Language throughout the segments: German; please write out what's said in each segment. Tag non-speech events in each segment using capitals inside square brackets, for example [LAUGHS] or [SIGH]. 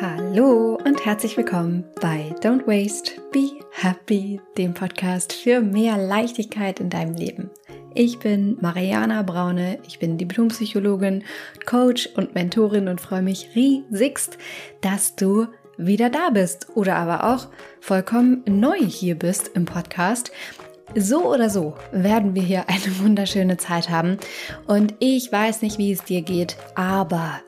Hallo und herzlich willkommen bei Don't Waste, Be Happy, dem Podcast für mehr Leichtigkeit in deinem Leben. Ich bin Mariana Braune, ich bin Diplompsychologin, Coach und Mentorin und freue mich riesigst, dass du wieder da bist oder aber auch vollkommen neu hier bist im Podcast. So oder so werden wir hier eine [LAUGHS] wunderschöne Zeit haben und ich weiß nicht, wie es dir geht, aber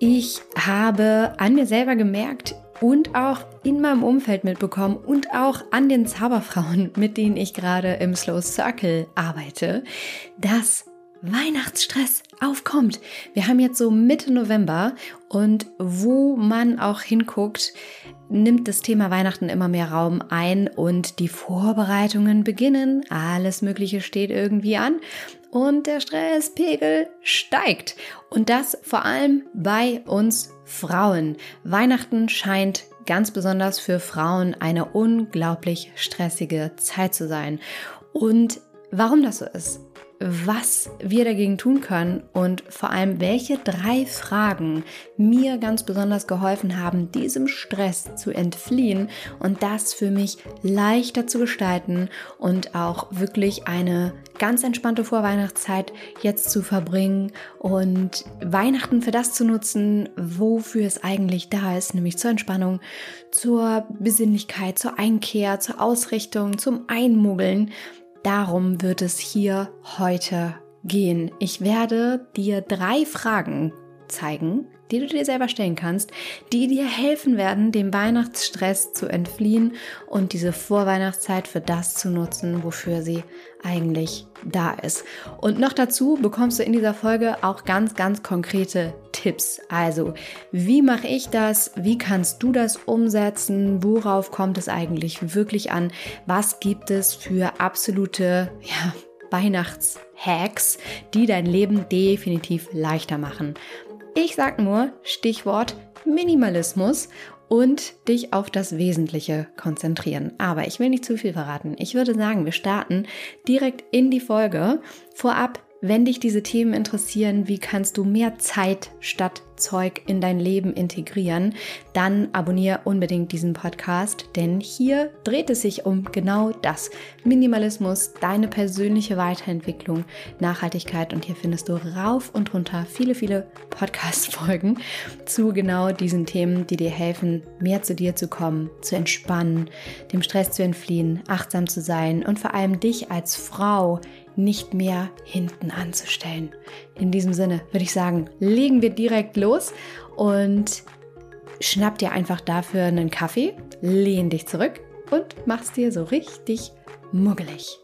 ich habe an mir selber gemerkt und auch in meinem Umfeld mitbekommen und auch an den Zauberfrauen, [LAUGHS] mit denen ich gerade im Slow Circle arbeite, dass Weihnachtsstress aufkommt. Wir haben jetzt so Mitte November und wo man auch hinguckt, nimmt das Thema Weihnachten immer mehr Raum ein und die Vorbereitungen beginnen. Alles Mögliche steht irgendwie an und der Stresspegel steigt. Und das vor allem bei uns Frauen. Weihnachten scheint ganz besonders für Frauen eine unglaublich stressige Zeit zu sein. Und warum das so ist, was wir dagegen tun können und vor allem welche drei Fragen mir ganz besonders geholfen haben, diesem Stress zu entfliehen und das für mich leichter zu gestalten und auch wirklich eine ganz entspannte Vorweihnachtszeit jetzt zu verbringen und Weihnachten für das zu nutzen, wofür es eigentlich da ist, nämlich zur Entspannung, zur Besinnlichkeit, zur Einkehr, zur Ausrichtung, zum Einmuggeln Darum wird es hier heute gehen. Ich werde dir drei Fragen zeigen, die du dir selber stellen kannst, die dir helfen werden, dem Weihnachtsstress zu entfliehen und diese Vorweihnachtszeit für das zu nutzen, wofür sie eigentlich da ist. Und noch dazu bekommst du in dieser Folge auch ganz, ganz konkrete Tipps. Also, wie mache ich das? Wie kannst du das umsetzen? Worauf kommt es eigentlich wirklich an? Was gibt es für absolute, ja, Weihnachtshacks, die dein Leben definitiv leichter machen. Ich sag nur Stichwort Minimalismus und dich auf das Wesentliche konzentrieren. Aber ich will nicht zu viel verraten. Ich würde sagen, wir starten direkt in die Folge. Vorab wenn dich diese Themen interessieren, wie kannst du mehr Zeit statt Zeug in dein Leben integrieren, dann abonniere unbedingt diesen Podcast, denn hier dreht es sich um genau das. Minimalismus, deine persönliche Weiterentwicklung, Nachhaltigkeit und hier findest du rauf und runter viele, viele Podcast-Folgen zu genau diesen Themen, die dir helfen, mehr zu dir zu kommen, zu entspannen, dem Stress zu entfliehen, achtsam zu sein und vor allem dich als Frau nicht mehr hinten anzustellen. In diesem Sinne würde ich sagen, legen wir direkt los und schnapp dir einfach dafür einen Kaffee, lehn dich zurück und mach's dir so richtig muggelig.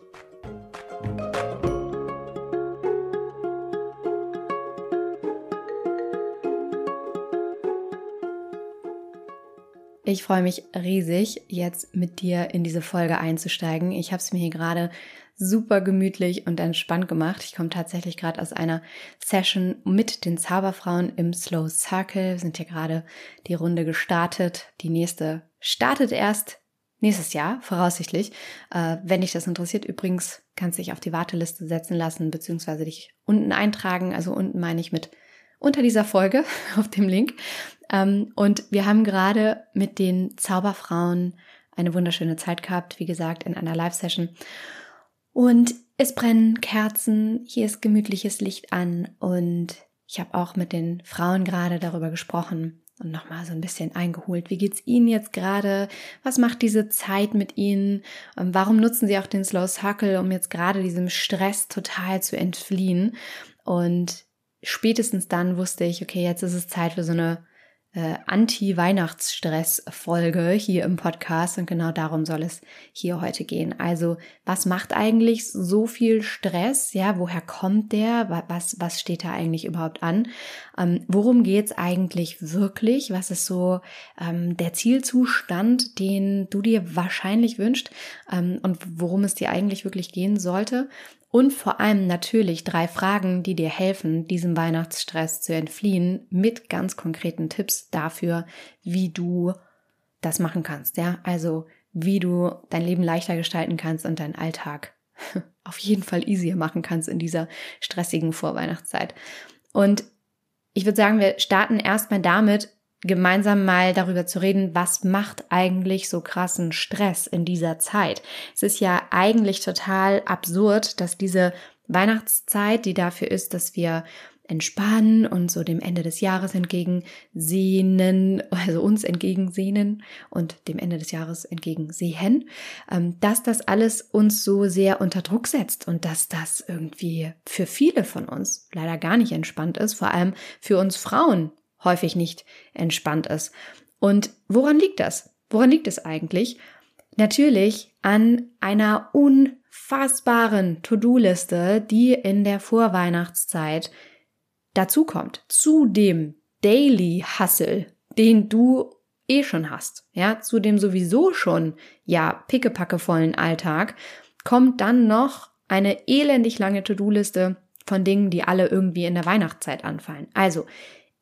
Ich freue mich riesig, jetzt mit dir in diese Folge einzusteigen. Ich habe es mir hier gerade super gemütlich und entspannt gemacht. Ich komme tatsächlich gerade aus einer Session mit den Zauberfrauen im Slow Circle. Wir sind hier gerade die Runde gestartet. Die nächste startet erst nächstes Jahr, voraussichtlich. Äh, wenn dich das interessiert, übrigens kannst du dich auf die Warteliste setzen lassen, beziehungsweise dich unten eintragen. Also unten meine ich mit unter dieser Folge [LAUGHS] auf dem Link. Ähm, und wir haben gerade mit den Zauberfrauen eine wunderschöne Zeit gehabt, wie gesagt, in einer Live-Session. Und es brennen Kerzen, hier ist gemütliches Licht an und ich habe auch mit den Frauen gerade darüber gesprochen und nochmal so ein bisschen eingeholt. Wie geht's Ihnen jetzt gerade? Was macht diese Zeit mit Ihnen? Ähm, warum nutzen Sie auch den Slow Circle, um jetzt gerade diesem Stress total zu entfliehen? Und spätestens dann wusste ich, okay, jetzt ist es Zeit für so eine äh, Anti-Weihnachtsstress-Folge hier im Podcast und genau darum soll es hier heute gehen. Also, was macht eigentlich so viel Stress? Ja, woher kommt der? Was, was steht da eigentlich überhaupt an? Ähm, worum geht's eigentlich wirklich? Was ist so ähm, der Zielzustand, den du dir wahrscheinlich wünschst ähm, und worum es dir eigentlich wirklich gehen sollte? Und vor allem natürlich drei Fragen, die dir helfen, diesem Weihnachtsstress zu entfliehen, mit ganz konkreten Tipps dafür, wie du das machen kannst. Ja, also wie du dein Leben leichter gestalten kannst und deinen Alltag [LAUGHS] auf jeden Fall easier machen kannst in dieser stressigen Vorweihnachtszeit. Und ich würde sagen, wir starten erstmal damit, gemeinsam mal darüber zu reden, was macht eigentlich so krassen Stress in dieser Zeit. Es ist ja eigentlich total absurd, dass diese Weihnachtszeit, die dafür ist, dass wir entspannen und so dem Ende des Jahres entgegensehnen, also uns entgegensehnen und dem Ende des Jahres entgegensehen, ähm, dass das alles uns so sehr unter Druck setzt und dass das irgendwie für viele von uns leider gar nicht entspannt ist, vor allem für uns Frauen häufig nicht entspannt ist. Und woran liegt das? Woran liegt es eigentlich? Natürlich an einer unfassbaren To-Do-Liste, die in der Vorweihnachtszeit dazu kommt, zu dem Daily Hustle, den du eh schon hast, ja, zu dem sowieso schon, ja, pickepackevollen Alltag, kommt dann noch eine elendig lange To-Do-Liste von Dingen, die alle irgendwie in der Weihnachtszeit anfallen. Also,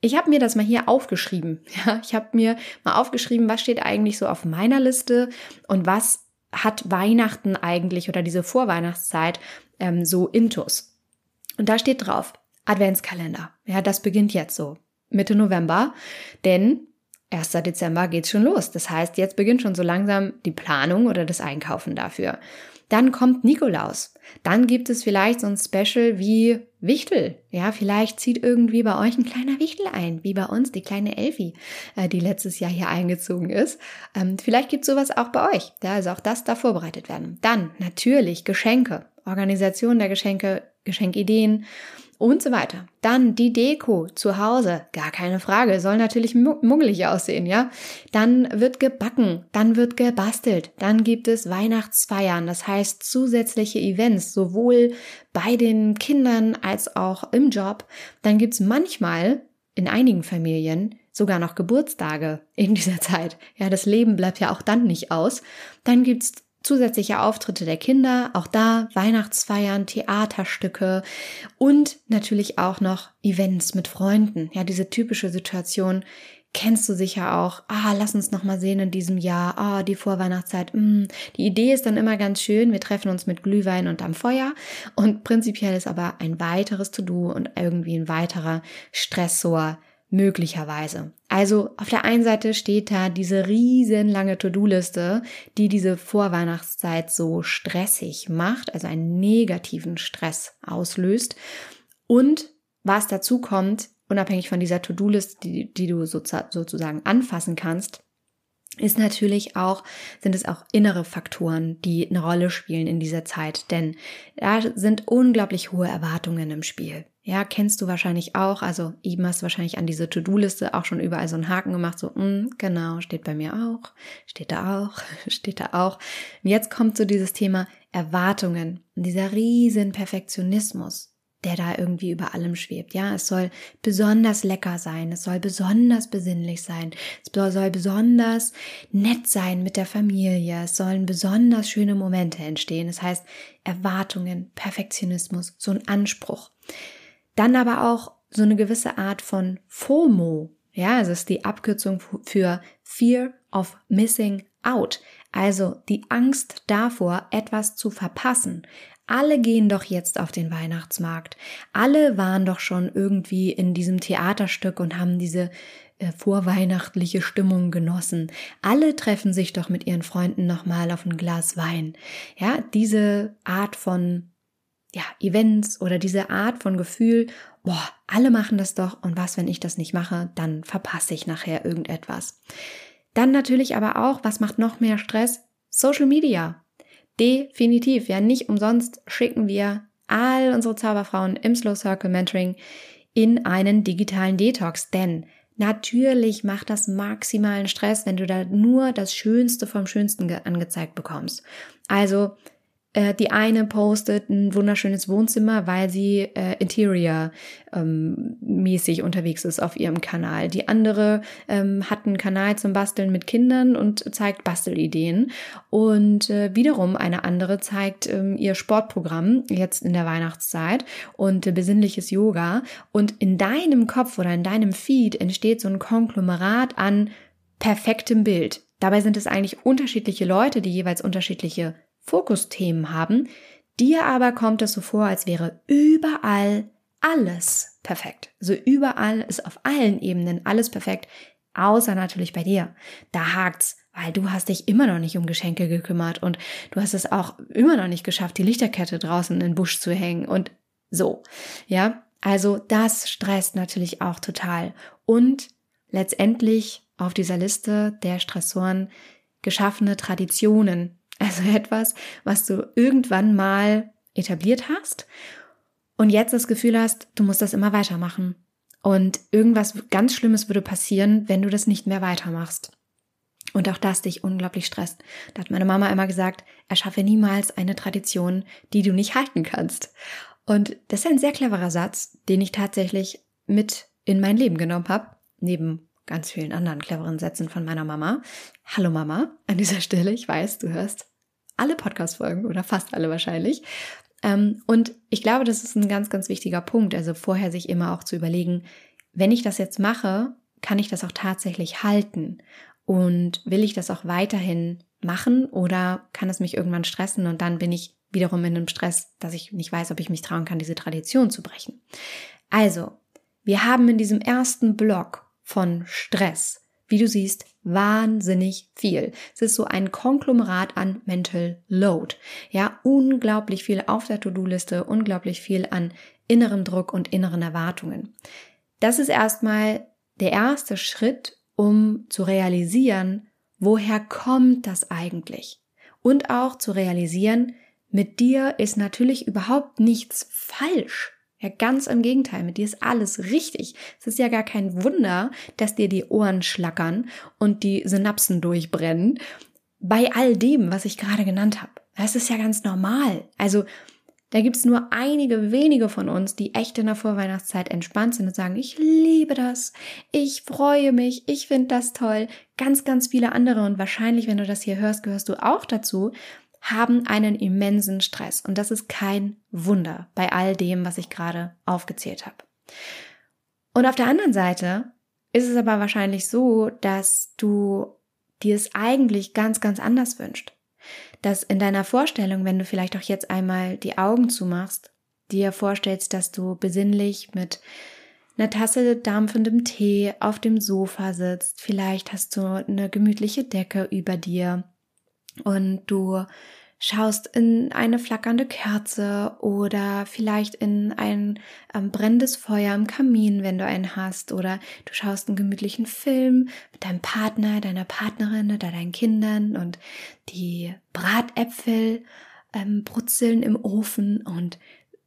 ich habe mir das mal hier aufgeschrieben. [LAUGHS] Ja, ich habe mir mal aufgeschrieben, was steht eigentlich so auf meiner Liste und was hat Weihnachten eigentlich oder diese Vorweihnachtszeit ähm, so intus. Und da steht drauf, Adventskalender. Ja, das beginnt jetzt so. Mitte November. Denn 1. Dezember geht's schon los. Das heißt, jetzt beginnt schon so langsam die Planung oder das Einkaufen dafür. Dann kommt Nikolaus. Dann gibt es vielleicht so ein Special wie Wichtel. Ja, vielleicht zieht irgendwie bei euch ein kleiner Wichtel ein, wie bei uns die kleine Elfi, äh, die letztes Jahr hier eingezogen ist. Ähm, vielleicht gibt es sowas auch bei euch. Ja, also auch das da vorbereitet werden. Dann natürlich Geschenke, Organisation der Geschenke, Geschenkideen und so weiter. Dann die Deko zu Hause, gar keine Frage, soll natürlich muggelig aussehen, ja. Dann wird gebacken, dann wird gebastelt, dann gibt es Weihnachtsfeiern, das heißt zusätzliche Events, sowohl bei den Kindern als auch im Job. Dann gibt's manchmal in einigen Familien sogar noch Geburtstage in dieser Zeit. Ja, das Leben bleibt ja auch dann nicht aus. Dann gibt's zusätzliche Auftritte der Kinder, auch da Weihnachtsfeiern, Theaterstücke und natürlich auch noch Events mit Freunden. Ja, diese typische Situation kennst du sicher auch. Ah, lass uns noch mal sehen in diesem Jahr. Ah, die Vorweihnachtszeit. Mm. Die Idee ist dann immer ganz schön. Wir treffen uns mit Glühwein und am Feuer. Und prinzipiell ist aber ein weiteres To-Do und irgendwie ein weiterer Stressor möglicherweise. Also auf der einen Seite steht da diese riesenlange To-Do-Liste, die diese Vorweihnachtszeit so stressig macht, also einen negativen Stress auslöst. Und was dazu kommt, unabhängig von dieser To-Do-Liste, die, die du sozusagen anfassen kannst, ist natürlich auch, sind es auch innere Faktoren, die eine Rolle spielen in dieser Zeit, denn da sind unglaublich hohe Erwartungen im Spiel. Ja, kennst du wahrscheinlich auch. Also eben hast du wahrscheinlich an diese To-Do-Liste auch schon überall so einen Haken gemacht, so, mh, mm, genau, steht bei mir auch, steht da auch, [LAUGHS] steht da auch. Und jetzt kommt so dieses Thema Erwartungen und dieser riesen Perfektionismus der da irgendwie über allem schwebt. Ja, es soll besonders lecker sein, es soll besonders besinnlich sein, es soll besonders nett sein mit der Familie, es sollen besonders schöne Momente entstehen. Das heißt, Erwartungen, Perfektionismus, so ein Anspruch. Dann aber auch so eine gewisse Art von FOMO. Ja, es ist die Abkürzung für Fear of Missing Out. Also die Angst davor, etwas zu verpassen. Alle gehen doch jetzt auf den Weihnachtsmarkt. Alle waren doch schon irgendwie in diesem Theaterstück und haben diese äh, vorweihnachtliche Stimmung genossen. Alle treffen sich doch mit ihren Freunden nochmal auf ein Glas Wein. Ja, diese Art von ja, Events oder diese Art von Gefühl, boah, alle machen das doch und was, wenn ich das nicht mache, dann verpasse ich nachher irgendetwas. Dann natürlich aber auch, was macht noch mehr Stress? Social Media. Definitiv, ja, nicht umsonst schicken wir all unsere Zauberfrauen im Slow Circle Mentoring in einen digitalen Detox, denn Natürlich macht das maximalen Stress, wenn du da nur das Schönste vom Schönsten angezeigt bekommst. Also die eine postet ein wunderschönes Wohnzimmer, weil sie äh, Interior ähm, unterwegs ist auf ihrem Kanal. Die andere ähm, hat einen Kanal zum Basteln mit Kindern und zeigt Bastelideen. Und äh, wiederum eine andere zeigt ähm, ihr Sportprogramm jetzt in der Weihnachtszeit und äh, besinnliches Yoga. Und in deinem Kopf oder in deinem Feed entsteht so ein Konglomerat an perfektem Bild. Dabei sind es eigentlich unterschiedliche Leute, die jeweils unterschiedliche Fokusthemen haben. Dir aber kommt es so vor, als wäre überall alles perfekt. Also überall ist auf allen Ebenen alles perfekt. Außer natürlich bei dir. Da hakt's, weil du hast dich immer noch nicht um Geschenke gekümmert und du hast es auch immer noch nicht geschafft, die Lichterkette draußen in den Busch zu hängen und so. Ja, also das stresst natürlich auch total. Und letztendlich auf dieser Liste der Stressoren geschaffene Traditionen. Also etwas, was du irgendwann mal etabliert hast und jetzt das Gefühl hast, du musst das immer weitermachen. Und irgendwas ganz Schlimmes würde passieren, wenn du das nicht mehr weitermachst. Und auch das dich unglaublich stresst. Da hat meine Mama immer gesagt, erschaffe niemals eine Tradition, die du nicht halten kannst. Und das ist ein sehr cleverer Satz, den ich tatsächlich mit in mein Leben genommen habe, neben ganz vielen anderen cleveren Sätzen von meiner Mama. Hallo Mama, an dieser Stelle, ich weiß, du hörst alle Podcast-Folgen oder fast alle wahrscheinlich. Ähm, und ich glaube, das ist ein ganz, ganz wichtiger Punkt. Also vorher sich immer auch zu überlegen, wenn ich das jetzt mache, kann ich das auch tatsächlich halten? Und will ich das auch weiterhin machen oder kann es mich irgendwann stressen und dann bin ich wiederum in einem Stress, dass ich nicht weiß, ob ich mich trauen kann, diese Tradition zu brechen. Also, wir haben in diesem ersten Block von Stress wie du siehst, wahnsinnig viel. Es ist so ein Konglomerat an Mental Load. Ja, unglaublich viel auf der To-Do-Liste, unglaublich viel an innerem Druck und inneren Erwartungen. Das ist erstmal der erste Schritt, um zu realisieren, woher kommt das eigentlich? Und auch zu realisieren, mit dir ist natürlich überhaupt nichts falsch. Ja, ganz im Gegenteil, mit dir ist alles richtig. Es ist ja gar kein Wunder, dass dir die Ohren schlackern und die Synapsen durchbrennen bei all dem, was ich gerade genannt habe. Das ist ja ganz normal. Also da gibt's nur einige wenige von uns, die echt in der Vorweihnachtszeit entspannt sind und sagen, ich liebe das, ich freue mich, ich finde das toll. Ganz, ganz viele andere und wahrscheinlich, wenn du das hier hörst, gehörst du auch dazu, haben einen immensen Stress. Und das ist kein Wunder bei all dem, was ich gerade aufgezählt habe. Und auf der anderen Seite ist es aber wahrscheinlich so, dass du dir es eigentlich ganz, ganz anders wünscht. Dass in deiner Vorstellung, wenn du vielleicht auch jetzt einmal die Augen zumachst, dir vorstellst, dass du besinnlich mit einer Tasse dampfendem Tee auf dem Sofa sitzt, vielleicht hast du eine gemütliche Decke über dir und du schaust in eine flackernde Kerze oder vielleicht in ein ähm, brennendes Feuer im Kamin, wenn du einen hast, oder du schaust einen gemütlichen Film mit deinem Partner, deiner Partnerin oder deinen Kindern. Und die Bratäpfel ähm, brutzeln im Ofen. Und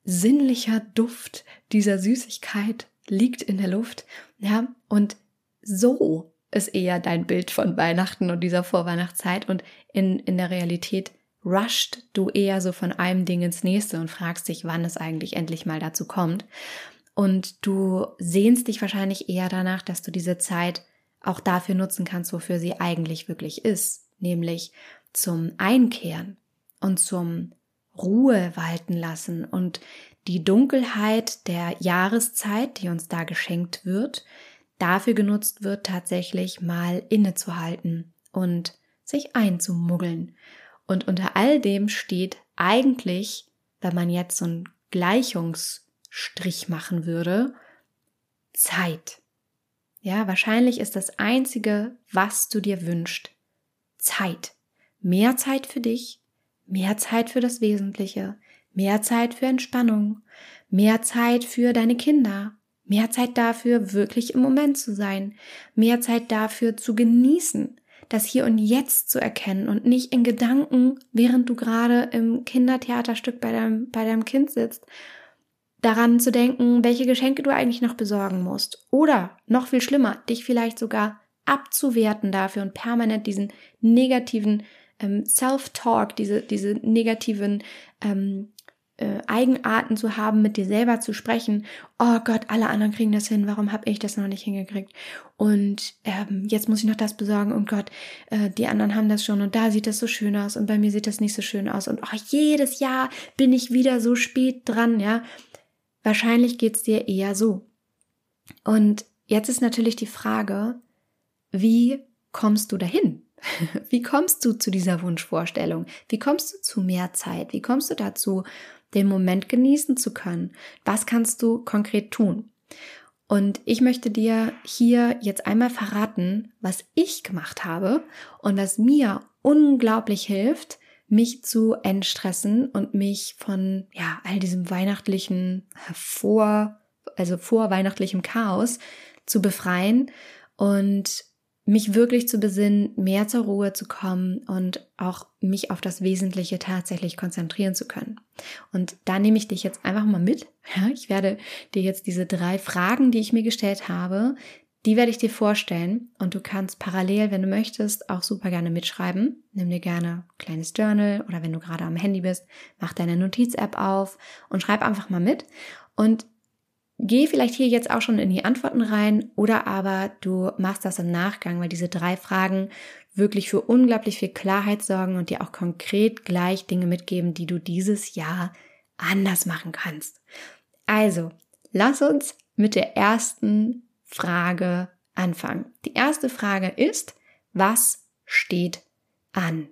sinnlicher Duft dieser Süßigkeit liegt in der Luft, ja, und so ist eher dein Bild von Weihnachten und dieser Vorweihnachtszeit und in, in der Realität rusht du eher so von einem Ding ins nächste und fragst dich, wann es eigentlich endlich mal dazu kommt. Und du sehnst dich wahrscheinlich eher danach, dass du diese Zeit auch dafür nutzen kannst, wofür sie eigentlich wirklich ist, nämlich zum Einkehren und zum Ruhe walten lassen und die Dunkelheit der Jahreszeit, die uns da geschenkt wird, dafür genutzt wird, tatsächlich mal innezuhalten und sich einzumuggeln. Und unter all dem steht eigentlich, wenn man jetzt so einen Gleichungsstrich machen würde, Zeit. Ja, wahrscheinlich ist das einzige, was du dir wünschst, Zeit. Mehr Zeit für dich, mehr Zeit für das Wesentliche, mehr Zeit für Entspannung, mehr Zeit für deine Kinder, Mehr Zeit dafür, wirklich im Moment zu sein. Mehr Zeit dafür zu genießen. Das Hier und Jetzt zu erkennen und nicht in Gedanken, während du gerade im Kindertheaterstück bei deinem, bei deinem Kind sitzt, daran zu denken, welche Geschenke du eigentlich noch besorgen musst. Oder noch viel schlimmer, dich vielleicht sogar abzuwerten dafür und permanent diesen negativen ähm, Self-Talk, diese, diese negativen ähm, äh, Eigenarten zu haben, mit dir selber zu sprechen. Oh Gott, alle anderen kriegen das hin, warum habe ich das noch nicht hingekriegt? Und ähm, jetzt muss ich noch das besorgen. Und Gott, äh, die anderen haben das schon und da sieht das so schön aus und bei mir sieht das nicht so schön aus. Und oh, jedes Jahr bin ich wieder so spät dran, ja. Wahrscheinlich geht's dir eher so. Und jetzt ist natürlich die Frage, wie kommst du dahin? [LAUGHS] Wie kommst du zu dieser Wunschvorstellung? Wie kommst du zu mehr Zeit? Wie kommst du dazu, den Moment genießen zu können. Was kannst du konkret tun? Und ich möchte dir hier jetzt einmal verraten, was ich gemacht habe und was mir unglaublich hilft, mich zu entstressen und mich von ja all diesem weihnachtlichen vor also vor weihnachtlichem Chaos zu befreien und mich wirklich zu besinnen, mehr zur Ruhe zu kommen und auch mich auf das Wesentliche tatsächlich konzentrieren zu können. Und da nehme ich dich jetzt einfach mal mit. [LAUGHS] Ja, ich werde dir jetzt diese drei Fragen, die ich mir gestellt habe, die werde ich dir vorstellen und du kannst parallel, wenn du möchtest, auch super gerne mitschreiben. Nimm dir gerne ein kleines Journal oder wenn du gerade am Handy bist, mach deine Notiz-App auf und schreib einfach mal mit. Und Geh vielleicht hier jetzt auch schon in die Antworten rein oder aber du machst das im Nachgang, weil diese drei Fragen wirklich für unglaublich viel Klarheit sorgen und dir auch konkret gleich Dinge mitgeben, die du dieses Jahr anders machen kannst. Also, lass uns mit der ersten Frage anfangen. Die erste Frage ist, was steht an?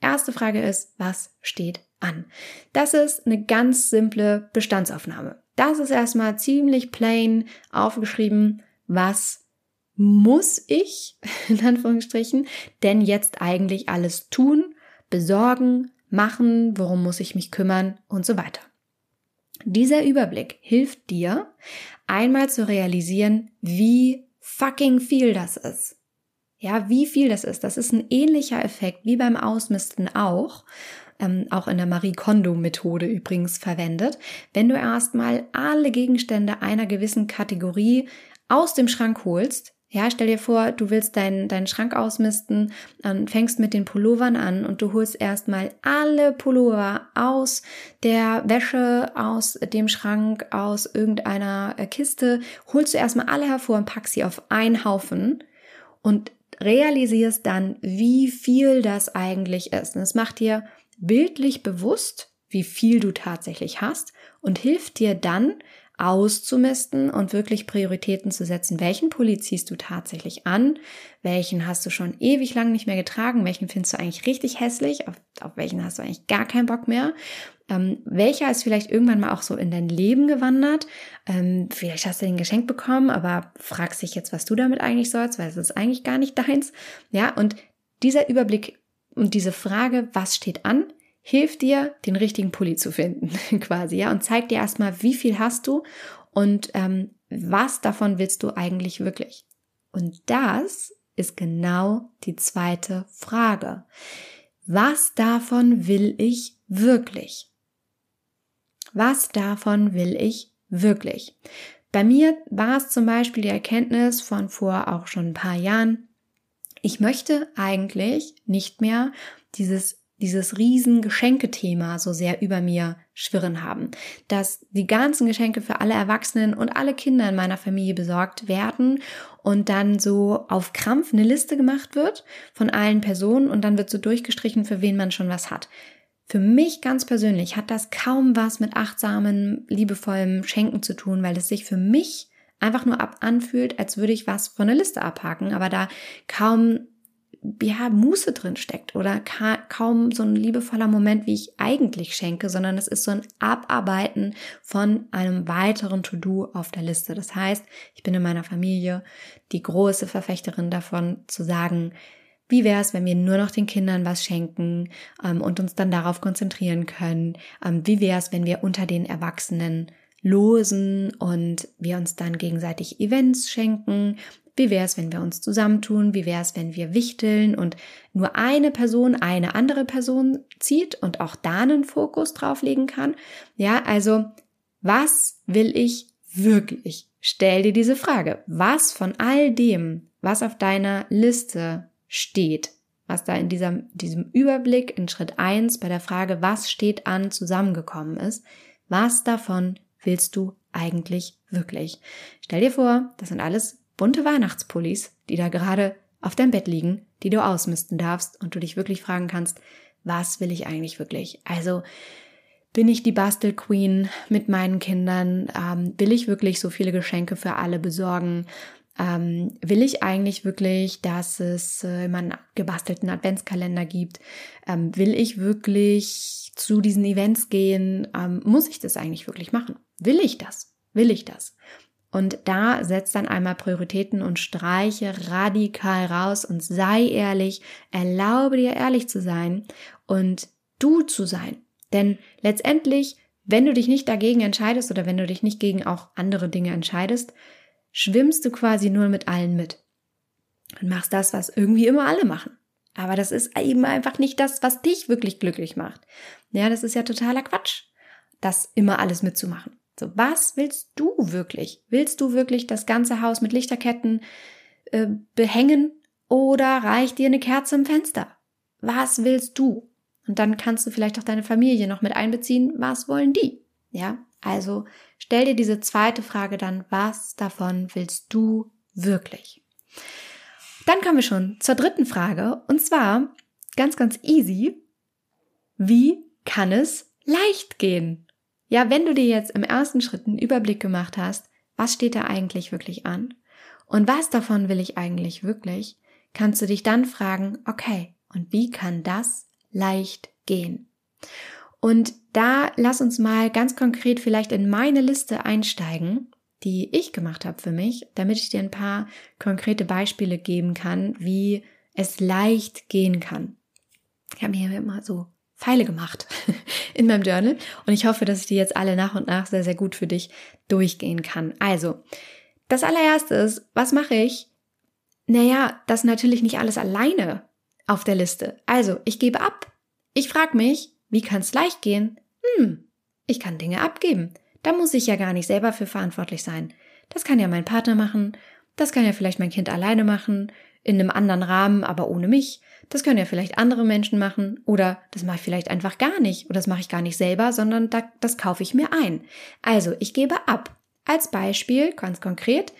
Erste Frage ist, was steht an? Das ist eine ganz simple Bestandsaufnahme. Das ist erstmal ziemlich plain aufgeschrieben, was muss ich, [LAUGHS] in Anführungsstrichen, denn jetzt eigentlich alles tun, besorgen, machen, worum muss ich mich kümmern und so weiter. Dieser Überblick hilft dir, einmal zu realisieren, wie fucking viel das ist. Ja, wie viel das ist. Das ist ein ähnlicher Effekt wie beim Ausmisten auch ähm, auch in der Marie Kondo-Methode übrigens verwendet. Wenn du erstmal alle Gegenstände einer gewissen Kategorie aus dem Schrank holst, ja, stell dir vor, du willst deinen, deinen Schrank ausmisten, dann fängst mit den Pullovern an und du holst erstmal alle Pullover aus der Wäsche, aus dem Schrank, aus irgendeiner äh, Kiste, holst du erstmal alle hervor und packst sie auf einen Haufen und realisierst dann, wie viel das eigentlich ist. Und es macht dir bildlich bewusst, wie viel du tatsächlich hast und hilft dir dann auszumisten und wirklich Prioritäten zu setzen. Welchen Pulli ziehst du tatsächlich an? Welchen hast du schon ewig lang nicht mehr getragen? Welchen findest du eigentlich richtig hässlich? Auf, auf welchen hast du eigentlich gar keinen Bock mehr? Ähm, welcher ist vielleicht irgendwann mal auch so in dein Leben gewandert? Ähm, vielleicht hast du den geschenkt bekommen, aber fragst dich jetzt, was du damit eigentlich sollst, weil es ist eigentlich gar nicht deins. Ja, und dieser Überblick und diese Frage, was steht an, hilft dir, den richtigen Pulli zu finden, [LAUGHS] quasi, ja, und zeigt dir erstmal, wie viel hast du und ähm, was davon willst du eigentlich wirklich. Und das ist genau die zweite Frage. Was davon will ich wirklich? Was davon will ich wirklich? Bei mir war es zum Beispiel die Erkenntnis von vor auch schon ein paar Jahren, ich möchte eigentlich nicht mehr dieses dieses riesen Geschenkethema so sehr über mir schwirren haben, dass die ganzen Geschenke für alle Erwachsenen und alle Kinder in meiner Familie besorgt werden und dann so auf Krampf eine Liste gemacht wird von allen Personen und dann wird so durchgestrichen, für wen man schon was hat. Für mich ganz persönlich hat das kaum was mit achtsamen, liebevollem Schenken zu tun, weil es sich für mich einfach nur ab anfühlt, als würde ich was von der Liste abhaken, aber da kaum ja, Muße drin steckt oder ka kaum so ein liebevoller Moment, wie ich eigentlich schenke, sondern es ist so ein Abarbeiten von einem weiteren To-Do auf der Liste. Das heißt, ich bin in meiner Familie die große Verfechterin davon zu sagen, wie wäre es, wenn wir nur noch den Kindern was schenken ähm, und uns dann darauf konzentrieren können? Ähm, wie wäre es, wenn wir unter den Erwachsenen losen und wir uns dann gegenseitig Events schenken. Wie wäre es, wenn wir uns zusammentun? Wie wäre es, wenn wir wichteln und nur eine Person eine andere Person zieht und auch da einen Fokus drauflegen kann? Ja, also was will ich wirklich? Stell dir diese Frage. Was von all dem, was auf deiner Liste steht, was da in diesem, diesem Überblick in Schritt eins bei der Frage, was steht an, zusammengekommen ist, was davon willst du eigentlich wirklich? Stell dir vor, das sind alles bunte Weihnachtspullis, die da gerade auf deinem Bett liegen, die du ausmisten darfst und du dich wirklich fragen kannst, was will ich eigentlich wirklich? Also bin ich die Bastel Queen mit meinen Kindern? Ähm, will ich wirklich so viele Geschenke für alle besorgen? Ähm, will ich eigentlich wirklich, dass es äh, immer einen gebastelten Adventskalender gibt? Ähm, will ich wirklich zu diesen Events gehen? Ähm, muss ich das eigentlich wirklich machen? Will ich das? Will ich das? Und da setz dann einmal Prioritäten und streiche radikal raus und sei ehrlich, erlaube dir ehrlich zu sein und du zu sein. Denn letztendlich, wenn du dich nicht dagegen entscheidest oder wenn du dich nicht gegen auch andere Dinge entscheidest, schwimmst du quasi nur mit allen mit und machst das, was irgendwie immer alle machen. Aber das ist eben einfach nicht das, was dich wirklich glücklich macht. Ja, das ist ja totaler Quatsch, das immer alles mitzumachen. So, was willst du wirklich? Willst du wirklich das ganze Haus mit Lichterketten äh, behängen oder reicht dir eine Kerze im Fenster? Was willst du? Und dann kannst du vielleicht auch deine Familie noch mit einbeziehen. Was wollen die? Ja, also stell dir diese zweite Frage dann, was davon willst du wirklich? Dann kommen wir schon zur dritten Frage und zwar ganz, ganz easy. Wie kann es leicht gehen? Ja, wenn du dir jetzt im ersten Schritt einen Überblick gemacht hast, was steht da eigentlich wirklich an und was davon will ich eigentlich wirklich, kannst du dich dann fragen, okay, und wie kann das leicht gehen? Und da lass uns mal ganz konkret vielleicht in meine Liste einsteigen die ich gemacht habe für mich, damit ich dir ein paar konkrete Beispiele geben kann, wie es leicht gehen kann. Ich habe mir immer so Pfeile gemacht [LAUGHS] in meinem Journal und ich hoffe, dass ich die jetzt alle nach und nach sehr, sehr gut für dich durchgehen kann. Also, das allererste ist, was mache ich? Naja, das natürlich nicht alles alleine auf der Liste. Also, ich gebe ab. Ich frage mich, wie kann es leicht gehen? Hm, ich kann Dinge abgeben. Da muss ich ja gar nicht selber für verantwortlich sein. Das kann ja mein Partner machen, das kann ja vielleicht mein Kind alleine machen, in einem anderen Rahmen, aber ohne mich. Das können ja vielleicht andere Menschen machen oder das mache ich vielleicht einfach gar nicht oder das mache ich gar nicht selber, sondern da, das kaufe ich mir ein. Also ich gebe ab. Als Beispiel, ganz konkret,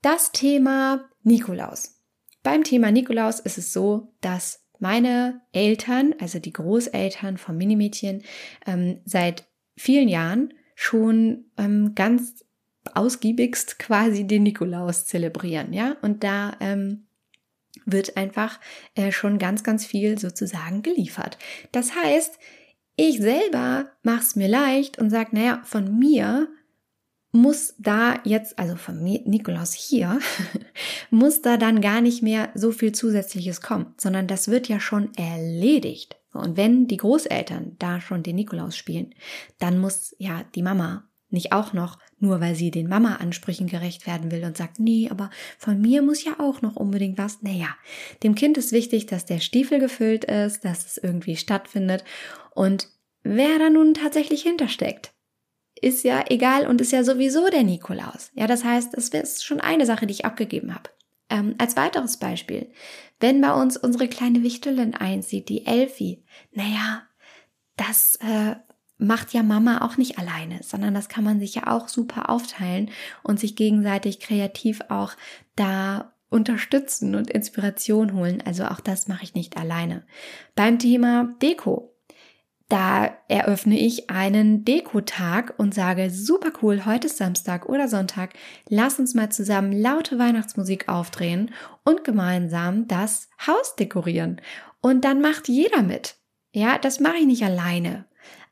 das Thema Nikolaus. Beim Thema Nikolaus ist es so, dass meine Eltern, also die Großeltern vom Minimädchen, ähm, seit vielen Jahren schon ähm, ganz ausgiebigst quasi den Nikolaus zelebrieren, ja. Und da ähm, wird einfach äh, schon ganz, ganz viel sozusagen geliefert. Das heißt, ich selber mache es mir leicht und sage, naja, von mir muss da jetzt, also von mir, Nikolaus hier, [LAUGHS] muss da dann gar nicht mehr so viel Zusätzliches kommen, sondern das wird ja schon erledigt. Und wenn die Großeltern da schon den Nikolaus spielen, dann muss ja die Mama nicht auch noch, nur weil sie den Mama-Ansprüchen gerecht werden will und sagt, nee, aber von mir muss ja auch noch unbedingt was. Naja, dem Kind ist wichtig, dass der Stiefel gefüllt ist, dass es irgendwie stattfindet. Und wer da nun tatsächlich hintersteckt, ist ja egal und ist ja sowieso der Nikolaus. Ja, das heißt, es ist schon eine Sache, die ich abgegeben habe. Ähm, als weiteres Beispiel, wenn bei uns unsere kleine Wichtelin einzieht, die Elfi, naja, das äh, macht ja Mama auch nicht alleine, sondern das kann man sich ja auch super aufteilen und sich gegenseitig kreativ auch da unterstützen und Inspiration holen. Also auch das mache ich nicht alleine. Beim Thema Deko da eröffne ich einen Dekotag und sage, super cool, heute ist Samstag oder Sonntag, lass uns mal zusammen laute Weihnachtsmusik aufdrehen und gemeinsam das Haus dekorieren. Und dann macht jeder mit. Ja, das mache ich nicht alleine.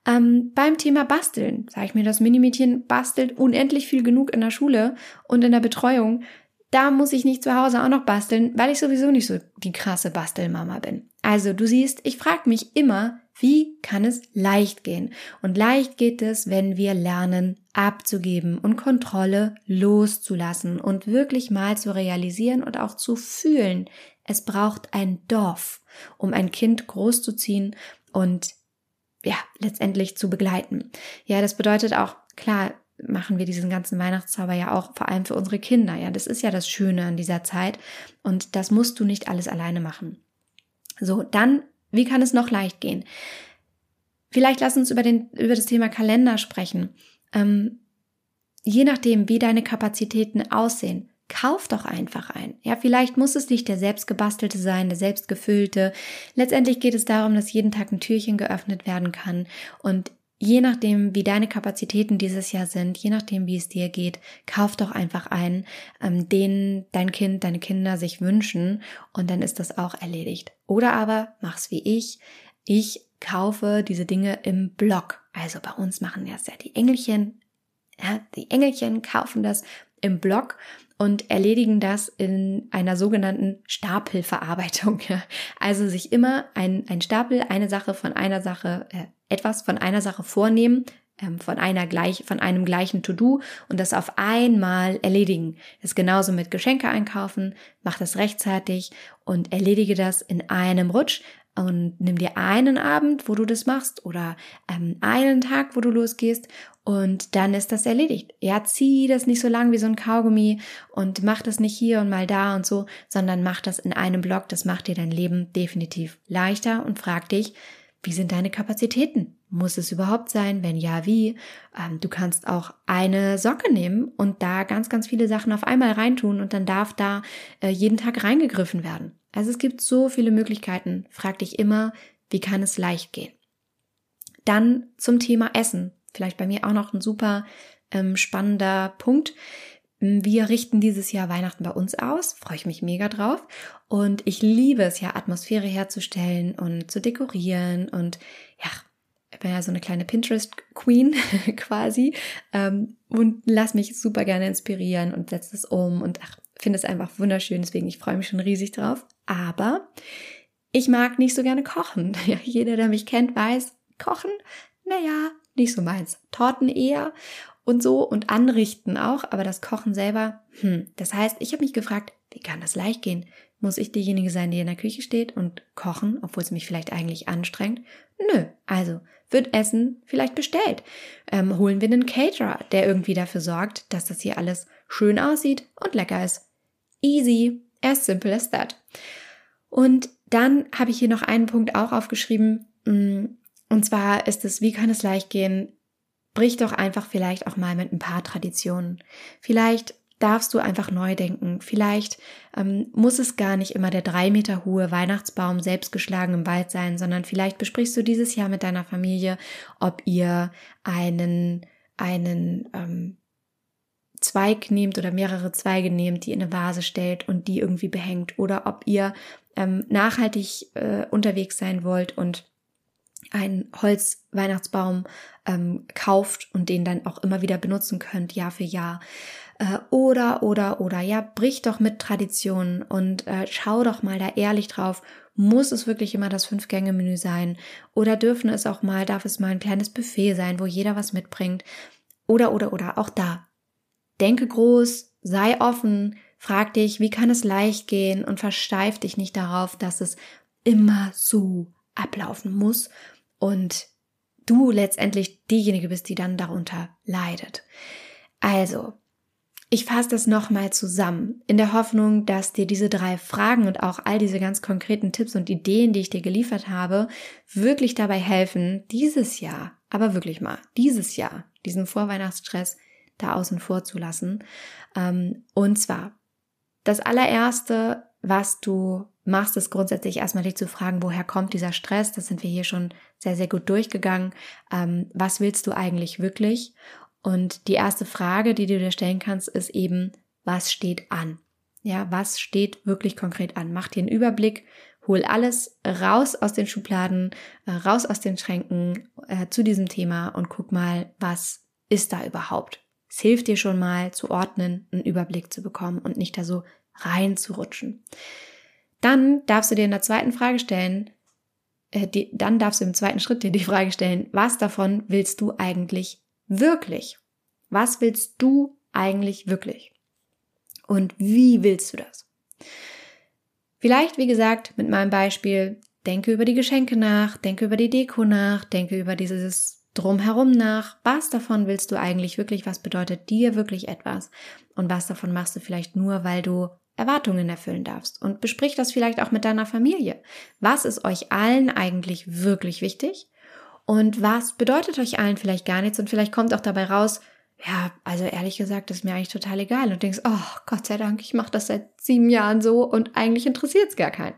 Ähm, beim Thema Basteln sage ich mir, das Minimädchen bastelt unendlich viel genug in der Schule und in der Betreuung. Da muss ich nicht zu Hause auch noch basteln, weil ich sowieso nicht so die krasse Bastelmama bin. Also du siehst, ich frage mich immer, wie kann es leicht gehen? Und leicht geht es, wenn wir lernen abzugeben und Kontrolle loszulassen und wirklich mal zu realisieren und auch zu fühlen. Es braucht ein Dorf, um ein Kind großzuziehen und ja, letztendlich zu begleiten. Ja, das bedeutet auch, klar, machen wir diesen ganzen Weihnachtszauber ja auch vor allem für unsere Kinder. Ja, das ist ja das Schöne an dieser Zeit und das musst du nicht alles alleine machen. So, dann, wie kann es noch leicht gehen? Vielleicht lass uns über, den, über das Thema Kalender sprechen. Ähm, je nachdem, wie deine Kapazitäten aussehen, kauf doch einfach ein. Ja, vielleicht muss es nicht der selbstgebastelte sein, der selbstgefüllte. Letztendlich geht es darum, dass jeden Tag ein Türchen geöffnet werden kann und je nachdem, wie deine Kapazitäten dieses Jahr sind, je nachdem, wie es dir geht, kauf doch einfach einen, ähm, den dein Kind, deine Kinder sich wünschen und dann ist das auch erledigt. Oder aber mach's wie ich. Ich kaufe diese Dinge im Blog. Also bei uns machen das ja die Engelchen. Ja, die Engelchen kaufen das im Blog und erledigen das in einer sogenannten Stapelverarbeitung. Also sich immer ein, ein Stapel, eine Sache von einer Sache, äh, etwas von einer Sache vornehmen, ähm, von einer gleich, von einem gleichen To-Do und das auf einmal erledigen. Das ist genauso mit Geschenke einkaufen, mach das rechtzeitig und erledige das in einem Rutsch und nimm dir einen Abend, wo du das machst oder ähm, einen Tag, wo du losgehst und dann ist das erledigt. Ja, zieh das nicht so lang wie so ein Kaugummi und mach das nicht hier und mal da und so, sondern mach das in einem Block. Das macht dir dein Leben definitiv leichter und frag dich, wie sind deine Kapazitäten? Muss es überhaupt sein? Wenn ja, wie? Ähm, du kannst auch eine Socke nehmen und da ganz, ganz viele Sachen auf einmal reintun und dann darf da äh, jeden Tag reingegriffen werden. Also es gibt so viele Möglichkeiten. Frag dich immer, wie kann es leicht gehen? Dann zum Thema Essen. Vielleicht bei mir auch noch ein super ähm, spannender Punkt. Wir richten dieses Jahr Weihnachten bei uns aus, freue ich mich mega drauf. Und ich liebe es ja, Atmosphäre herzustellen und zu dekorieren. Und ja, ich bin ja so eine kleine Pinterest-Queen [LAUGHS] quasi. Ähm, und lass mich super gerne inspirieren und setze es um und ach, finde es einfach wunderschön. Deswegen, ich freue mich schon riesig drauf. Aber ich mag nicht so gerne kochen. [LAUGHS] Ja, jeder, der mich kennt, weiß, kochen, naja, nicht so meins. Torten eher und so und anrichten auch, aber das Kochen selber, hm. Das heißt, ich habe mich gefragt, wie kann das leicht gehen? Muss ich diejenige sein, die in der Küche steht und kochen, obwohl es mich vielleicht eigentlich anstrengt? Nö, also wird Essen vielleicht bestellt. Ähm, holen wir einen Caterer, der irgendwie dafür sorgt, dass das hier alles schön aussieht und lecker ist. Easy, as simple as that. Und dann habe ich hier noch einen Punkt auch aufgeschrieben, mm, und zwar ist es, wie kann es leicht gehen, brich doch einfach vielleicht auch mal mit ein paar Traditionen. Vielleicht darfst du einfach neu denken. Vielleicht ähm, muss es gar nicht immer der drei Meter hohe Weihnachtsbaum selbstgeschlagen im Wald sein, sondern vielleicht besprichst du dieses Jahr mit deiner Familie, ob ihr einen, einen ähm, Zweig nehmt oder mehrere Zweige nehmt, die in eine Vase stellt und die irgendwie behängt oder ob ihr ähm, nachhaltig äh, unterwegs sein wollt und einen Holzweihnachtsbaum ähm, kauft und den dann auch immer wieder benutzen könnt, Jahr für Jahr. Äh, oder, oder, oder, ja, brich doch mit Traditionen und äh, schau doch mal da ehrlich drauf. Muss es wirklich immer das Fünf-Gänge-Menü sein? Oder dürfen es auch mal, darf es mal ein kleines Buffet sein, wo jeder was mitbringt? Oder, oder, oder, auch da. Denke groß, sei offen, frag dich, wie kann es leicht gehen und versteif dich nicht darauf, dass es immer so ablaufen muss und du letztendlich diejenige bist, die dann darunter leidet. Also, ich fasse das nochmal zusammen, in der Hoffnung, dass dir diese drei Fragen und auch all diese ganz konkreten Tipps und Ideen, die ich dir geliefert habe, wirklich dabei helfen, dieses Jahr, aber wirklich mal, dieses Jahr, diesen Vorweihnachtsstress da außen vor zu lassen. Ähm, und zwar, das allererste, was du machst, ist grundsätzlich erstmal dich zu fragen, woher kommt dieser Stress? Das sind wir hier schon sehr, sehr gut durchgegangen. Ähm, was willst du eigentlich wirklich? Und die erste Frage, die du dir stellen kannst, ist eben, was steht an? Ja, was steht wirklich konkret an? Mach dir einen Überblick, hol alles raus aus den Schubladen, äh, raus aus den Schränken äh, zu diesem Thema und guck mal, was ist da überhaupt? Es hilft dir schon mal zu ordnen, einen Überblick zu bekommen und nicht da so reinzurutschen. Dann darfst du dir in der zweiten Frage stellen, äh, die, dann darfst du im zweiten Schritt dir die Frage stellen, was davon willst du eigentlich wirklich? Was willst du eigentlich wirklich? Und wie willst du das? Vielleicht, wie gesagt, mit meinem Beispiel, denke über die Geschenke nach, denke über die Deko nach, denke über dieses Drumherum nach. Was davon willst du eigentlich wirklich? Was bedeutet dir wirklich etwas? Und was davon machst du vielleicht nur, weil du Erwartungen erfüllen darfst. Und besprich das vielleicht auch mit deiner Familie. Was ist euch allen eigentlich wirklich wichtig? Und was bedeutet euch allen vielleicht gar nichts? Und vielleicht kommt auch dabei raus, ja, also ehrlich gesagt, ist mir eigentlich total egal. Und denkst, oh Gott sei Dank, ich mache das seit sieben Jahren so und eigentlich interessiert es gar keinen.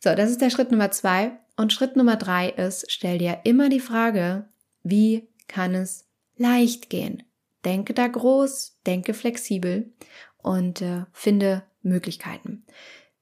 So, das ist der Schritt Nummer zwei. Und Schritt Nummer drei ist, stell dir immer die Frage, wie kann es leicht gehen? Denke da groß, denke flexibel und äh, finde Möglichkeiten.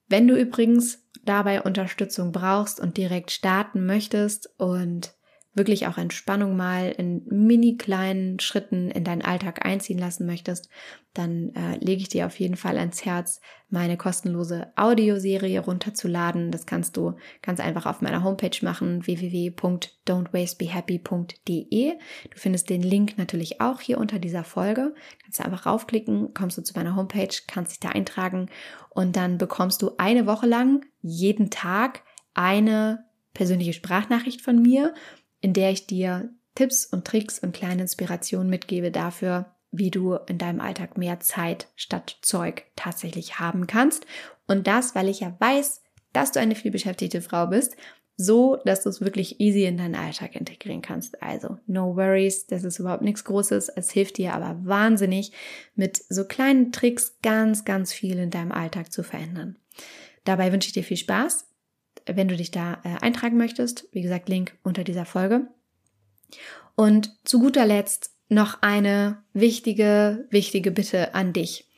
Wenn du übrigens dabei Unterstützung brauchst und direkt starten möchtest und wirklich auch Entspannung mal in mini kleinen Schritten in deinen Alltag einziehen lassen möchtest, dann äh, lege ich dir auf jeden Fall ans Herz, meine kostenlose Audioserie runterzuladen. Das kannst du ganz einfach auf meiner Homepage machen, www.don'twastebehappy.de. Du findest den Link natürlich auch hier unter dieser Folge. Kannst du einfach raufklicken, kommst du zu meiner Homepage, kannst dich da eintragen und dann bekommst du eine Woche lang jeden Tag eine persönliche Sprachnachricht von mir, in der ich dir Tipps und Tricks und kleine Inspirationen mitgebe dafür, wie du in deinem Alltag mehr Zeit statt Zeug tatsächlich haben kannst. Und das, weil ich ja weiß, dass du eine vielbeschäftigte Frau bist, so dass du es wirklich easy in deinen Alltag integrieren kannst. Also, no worries, das ist überhaupt nichts Großes. Es hilft dir aber wahnsinnig, mit so kleinen Tricks ganz, ganz viel in deinem Alltag zu verändern. Dabei wünsche ich dir viel Spaß wenn du dich da äh, eintragen möchtest. Wie gesagt, Link unter dieser Folge. Und zu guter Letzt noch eine wichtige, wichtige Bitte an dich.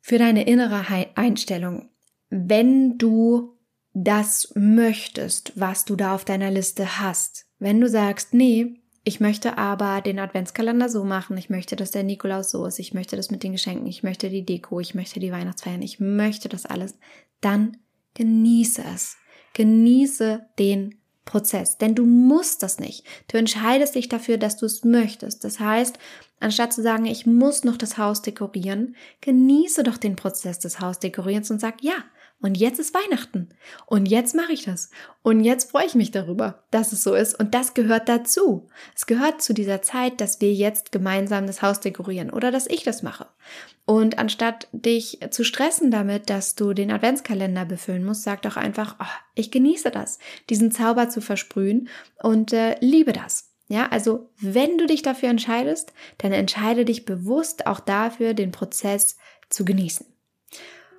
Für deine innere Einstellung. Wenn du das möchtest, was du da auf deiner Liste hast, wenn du sagst, nee, ich möchte aber den Adventskalender so machen, ich möchte, dass der Nikolaus so ist, ich möchte das mit den Geschenken, ich möchte die Deko, ich möchte die Weihnachtsfeiern, ich möchte das alles, dann Genieße es. Genieße den Prozess, denn du musst das nicht. Du entscheidest dich dafür, dass du es möchtest. Das heißt, anstatt zu sagen, ich muss noch das Haus dekorieren, genieße doch den Prozess des Hausdekorierens und sag, ja, und jetzt ist Weihnachten. Und jetzt mache ich das. Und jetzt freue ich mich darüber, dass es so ist. Und das gehört dazu. Es gehört zu dieser Zeit, dass wir jetzt gemeinsam das Haus dekorieren oder dass ich das mache. Und anstatt dich zu stressen damit, dass du den Adventskalender befüllen musst, sag doch einfach, oh, ich genieße das, diesen Zauber zu versprühen und äh, liebe das. Ja, also wenn du dich dafür entscheidest, dann entscheide dich bewusst auch dafür, den Prozess zu genießen.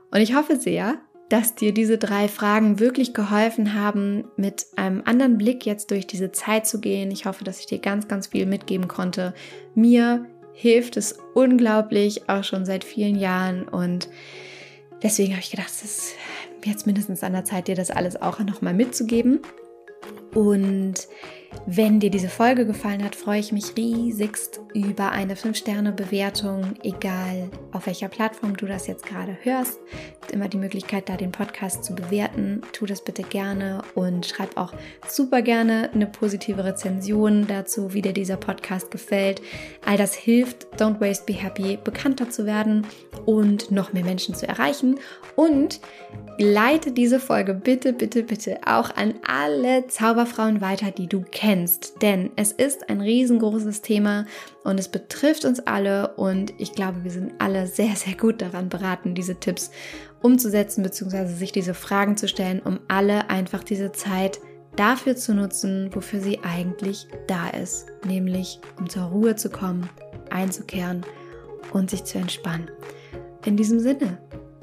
Und ich hoffe sehr, dass dir diese drei Fragen wirklich geholfen haben, mit einem anderen Blick jetzt durch diese Zeit zu gehen. Ich hoffe, dass ich dir ganz, ganz viel mitgeben konnte. Mir hilft es unglaublich, auch schon seit vielen Jahren. Und deswegen habe ich gedacht, es ist jetzt mindestens an der Zeit, dir das alles auch nochmal mitzugeben. Und wenn dir diese Folge gefallen hat, freue ich mich riesigst über eine 5-Sterne-Bewertung, egal auf welcher Plattform du das jetzt gerade hörst. Es ist immer die Möglichkeit, da den Podcast zu bewerten. Tu das bitte gerne und schreib auch super gerne eine positive Rezension dazu, wie dir dieser Podcast gefällt. All das hilft, Don't Waste Be Happy bekannter zu werden und noch mehr Menschen zu erreichen. Und leite diese Folge bitte, bitte, bitte auch an alle Zauberfrauen weiter, die du kennst kennst, denn es ist ein riesengroßes Thema und es betrifft uns alle und ich glaube, wir sind alle sehr, sehr gut daran beraten, diese Tipps umzusetzen bzw. sich diese Fragen zu stellen, um alle einfach diese Zeit dafür zu nutzen, wofür sie eigentlich da ist, nämlich um zur Ruhe zu kommen, einzukehren und sich zu entspannen. In diesem Sinne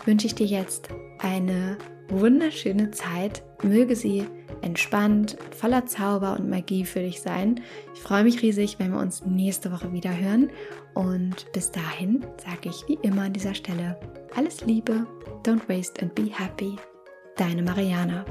wünsche ich dir jetzt eine wunderschöne Zeit. Möge sie entspannt, voller Zauber und Magie für dich sein. Ich freue mich riesig, wenn wir uns nächste Woche wieder hören. Und bis dahin sage ich wie immer an dieser Stelle alles Liebe, don't waste and be happy. Deine Mariana.